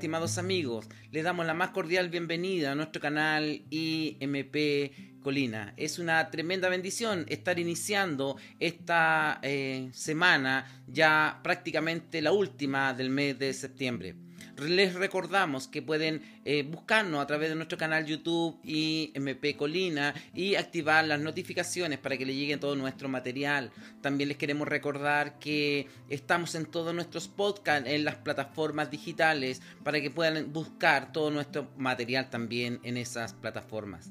estimados amigos. Les damos la más cordial bienvenida a nuestro canal IMP Colina. Es una tremenda bendición estar iniciando esta eh, semana, ya prácticamente la última del mes de septiembre. Les recordamos que pueden eh, buscarnos a través de nuestro canal YouTube y MP Colina y activar las notificaciones para que le llegue todo nuestro material. También les queremos recordar que estamos en todos nuestros podcasts en las plataformas digitales para que puedan buscar todo nuestro material también en esas plataformas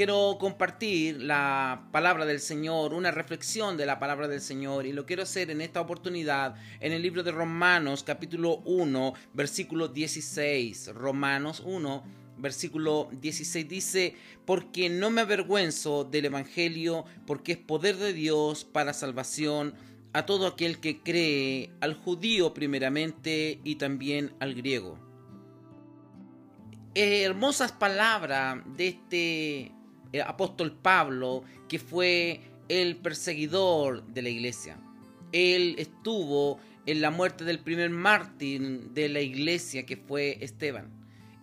quiero compartir la palabra del Señor, una reflexión de la palabra del Señor y lo quiero hacer en esta oportunidad en el libro de Romanos capítulo 1 versículo 16. Romanos 1 versículo 16 dice, porque no me avergüenzo del Evangelio, porque es poder de Dios para salvación a todo aquel que cree, al judío primeramente y también al griego. hermosas palabras de este el apóstol Pablo, que fue el perseguidor de la iglesia. Él estuvo en la muerte del primer mártir de la iglesia, que fue Esteban,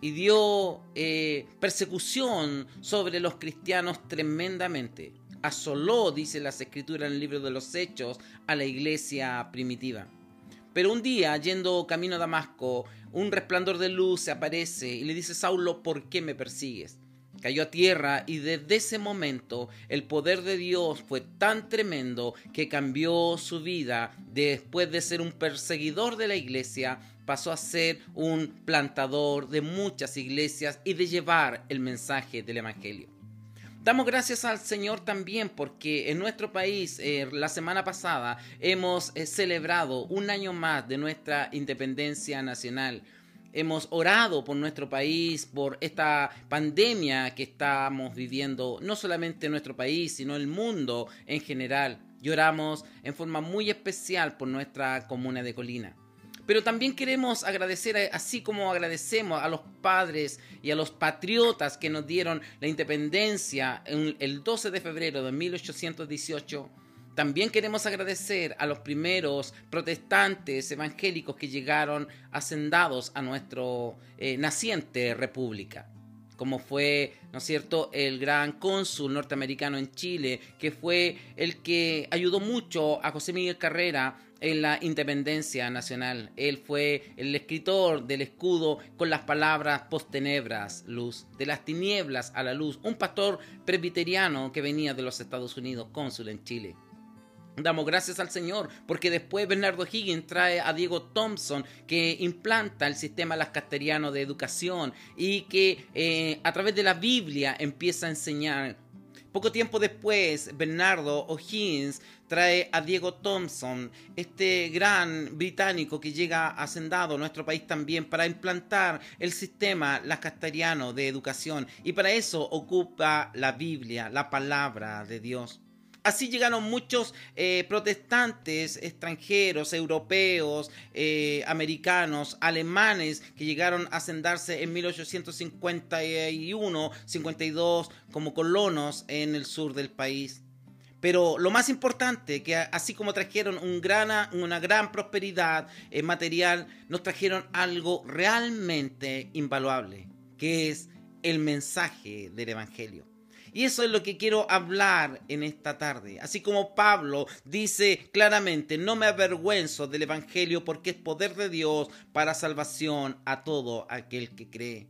y dio eh, persecución sobre los cristianos tremendamente. Asoló, dice las escrituras en el libro de los Hechos, a la iglesia primitiva. Pero un día, yendo camino a Damasco, un resplandor de luz se aparece y le dice, Saulo, ¿por qué me persigues? Cayó a tierra y desde ese momento el poder de Dios fue tan tremendo que cambió su vida. Después de ser un perseguidor de la iglesia, pasó a ser un plantador de muchas iglesias y de llevar el mensaje del Evangelio. Damos gracias al Señor también porque en nuestro país eh, la semana pasada hemos eh, celebrado un año más de nuestra independencia nacional hemos orado por nuestro país, por esta pandemia que estamos viviendo, no solamente en nuestro país, sino el mundo en general. Lloramos en forma muy especial por nuestra comuna de Colina. Pero también queremos agradecer, así como agradecemos a los padres y a los patriotas que nos dieron la independencia el 12 de febrero de 1818 también queremos agradecer a los primeros protestantes evangélicos que llegaron hacendados a nuestro eh, naciente república como fue, ¿no es cierto?, el gran cónsul norteamericano en Chile, que fue el que ayudó mucho a José Miguel Carrera en la independencia nacional. Él fue el escritor del escudo con las palabras postenebras, luz, de las tinieblas a la luz, un pastor presbiteriano que venía de los Estados Unidos, cónsul en Chile. Damos gracias al Señor porque después Bernardo Higgins trae a Diego Thompson que implanta el sistema lascasteriano de educación y que eh, a través de la Biblia empieza a enseñar. Poco tiempo después, Bernardo O'Higgins trae a Diego Thompson, este gran británico que llega hacendado a nuestro país también para implantar el sistema lascasteriano de educación y para eso ocupa la Biblia, la palabra de Dios. Así llegaron muchos eh, protestantes extranjeros, europeos, eh, americanos, alemanes, que llegaron a sentarse en 1851, 52 como colonos en el sur del país. Pero lo más importante, que así como trajeron un una gran prosperidad eh, material, nos trajeron algo realmente invaluable, que es el mensaje del Evangelio. Y eso es lo que quiero hablar en esta tarde. Así como Pablo dice claramente, no me avergüenzo del Evangelio porque es poder de Dios para salvación a todo aquel que cree.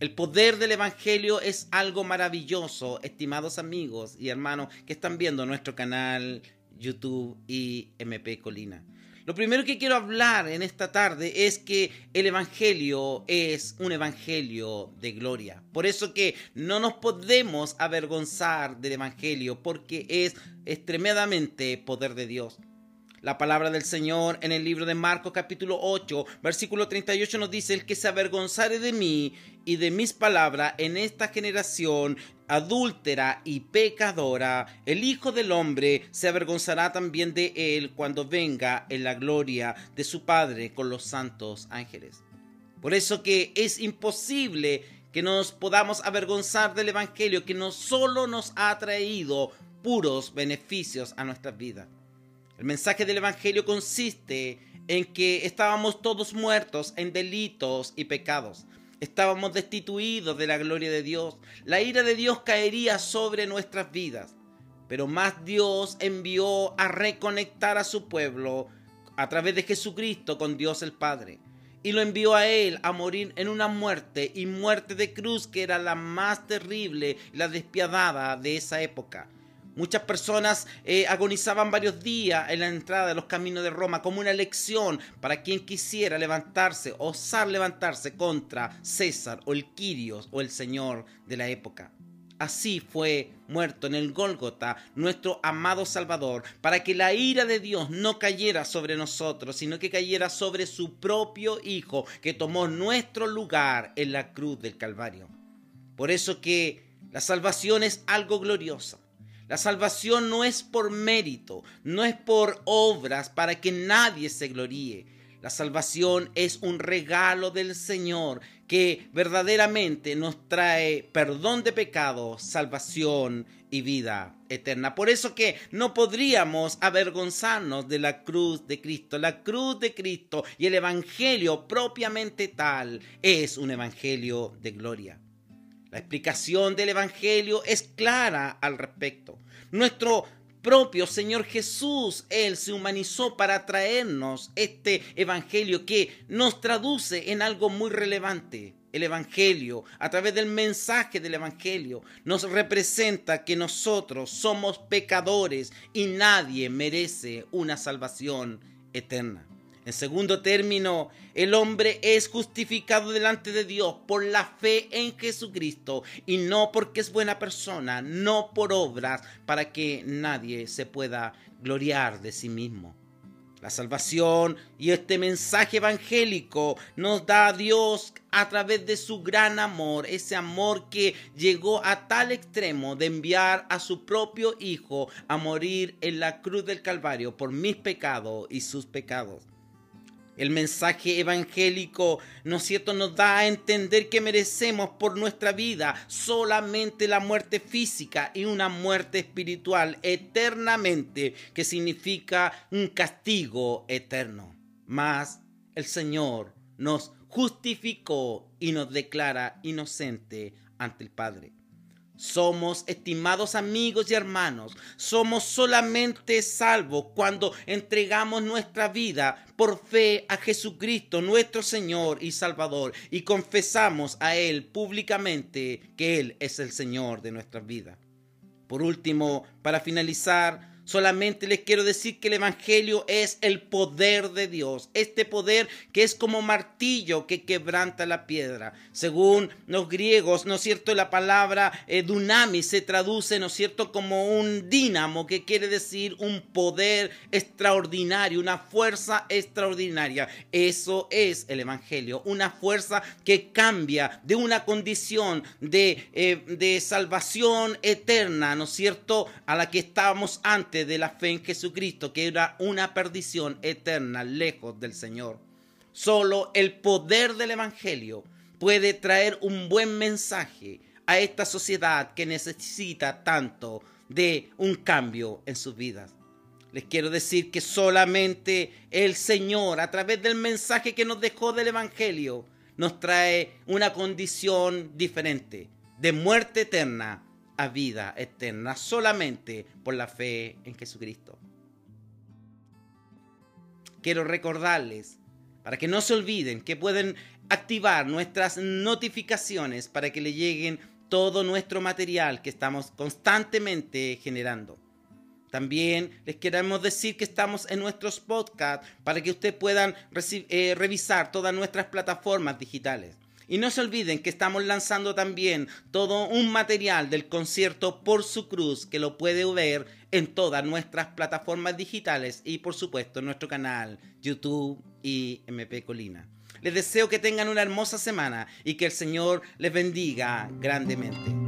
El poder del Evangelio es algo maravilloso, estimados amigos y hermanos que están viendo nuestro canal YouTube y MP Colina. Lo primero que quiero hablar en esta tarde es que el Evangelio es un Evangelio de gloria. Por eso que no nos podemos avergonzar del Evangelio porque es extremadamente poder de Dios. La palabra del Señor en el libro de Marcos capítulo 8, versículo 38 nos dice, el que se avergonzare de mí y de mis palabras en esta generación adúltera y pecadora, el Hijo del Hombre se avergonzará también de él cuando venga en la gloria de su Padre con los santos ángeles. Por eso que es imposible que nos podamos avergonzar del Evangelio que no solo nos ha traído puros beneficios a nuestras vidas. El mensaje del Evangelio consiste en que estábamos todos muertos en delitos y pecados. Estábamos destituidos de la gloria de Dios. La ira de Dios caería sobre nuestras vidas. Pero más Dios envió a reconectar a su pueblo a través de Jesucristo con Dios el Padre. Y lo envió a él a morir en una muerte y muerte de cruz que era la más terrible y la despiadada de esa época. Muchas personas eh, agonizaban varios días en la entrada de los caminos de Roma como una lección para quien quisiera levantarse, osar levantarse contra César o el Quirios o el Señor de la época. Así fue muerto en el Gólgota nuestro amado Salvador, para que la ira de Dios no cayera sobre nosotros, sino que cayera sobre su propio Hijo, que tomó nuestro lugar en la cruz del Calvario. Por eso que la salvación es algo glorioso. La salvación no es por mérito, no es por obras para que nadie se gloríe. La salvación es un regalo del Señor que verdaderamente nos trae perdón de pecados, salvación y vida eterna. Por eso que no podríamos avergonzarnos de la cruz de Cristo. La cruz de Cristo y el Evangelio propiamente tal es un Evangelio de gloria. La explicación del Evangelio es clara al respecto. Nuestro propio Señor Jesús, Él se humanizó para traernos este Evangelio que nos traduce en algo muy relevante. El Evangelio, a través del mensaje del Evangelio, nos representa que nosotros somos pecadores y nadie merece una salvación eterna. En segundo término, el hombre es justificado delante de Dios por la fe en Jesucristo y no porque es buena persona, no por obras, para que nadie se pueda gloriar de sí mismo. La salvación y este mensaje evangélico nos da Dios a través de su gran amor, ese amor que llegó a tal extremo de enviar a su propio Hijo a morir en la cruz del Calvario por mis pecados y sus pecados. El mensaje evangélico, ¿no es cierto?, nos da a entender que merecemos por nuestra vida solamente la muerte física y una muerte espiritual eternamente, que significa un castigo eterno. Mas el Señor nos justificó y nos declara inocente ante el Padre. Somos, estimados amigos y hermanos, somos solamente salvos cuando entregamos nuestra vida por fe a Jesucristo, nuestro Señor y Salvador, y confesamos a Él públicamente que Él es el Señor de nuestra vida. Por último, para finalizar, Solamente les quiero decir que el Evangelio es el poder de Dios. Este poder que es como martillo que quebranta la piedra. Según los griegos, ¿no es cierto? La palabra eh, dunamis se traduce, ¿no es cierto? Como un dínamo, que quiere decir un poder extraordinario, una fuerza extraordinaria. Eso es el Evangelio. Una fuerza que cambia de una condición de, eh, de salvación eterna, ¿no es cierto? A la que estábamos antes de la fe en Jesucristo, que era una perdición eterna lejos del Señor. Solo el poder del Evangelio puede traer un buen mensaje a esta sociedad que necesita tanto de un cambio en sus vidas. Les quiero decir que solamente el Señor, a través del mensaje que nos dejó del Evangelio, nos trae una condición diferente, de muerte eterna a vida eterna solamente por la fe en Jesucristo. Quiero recordarles, para que no se olviden, que pueden activar nuestras notificaciones para que le lleguen todo nuestro material que estamos constantemente generando. También les queremos decir que estamos en nuestros podcasts para que ustedes puedan eh, revisar todas nuestras plataformas digitales. Y no se olviden que estamos lanzando también todo un material del concierto Por su Cruz que lo puede ver en todas nuestras plataformas digitales y por supuesto en nuestro canal YouTube y MP Colina. Les deseo que tengan una hermosa semana y que el Señor les bendiga grandemente.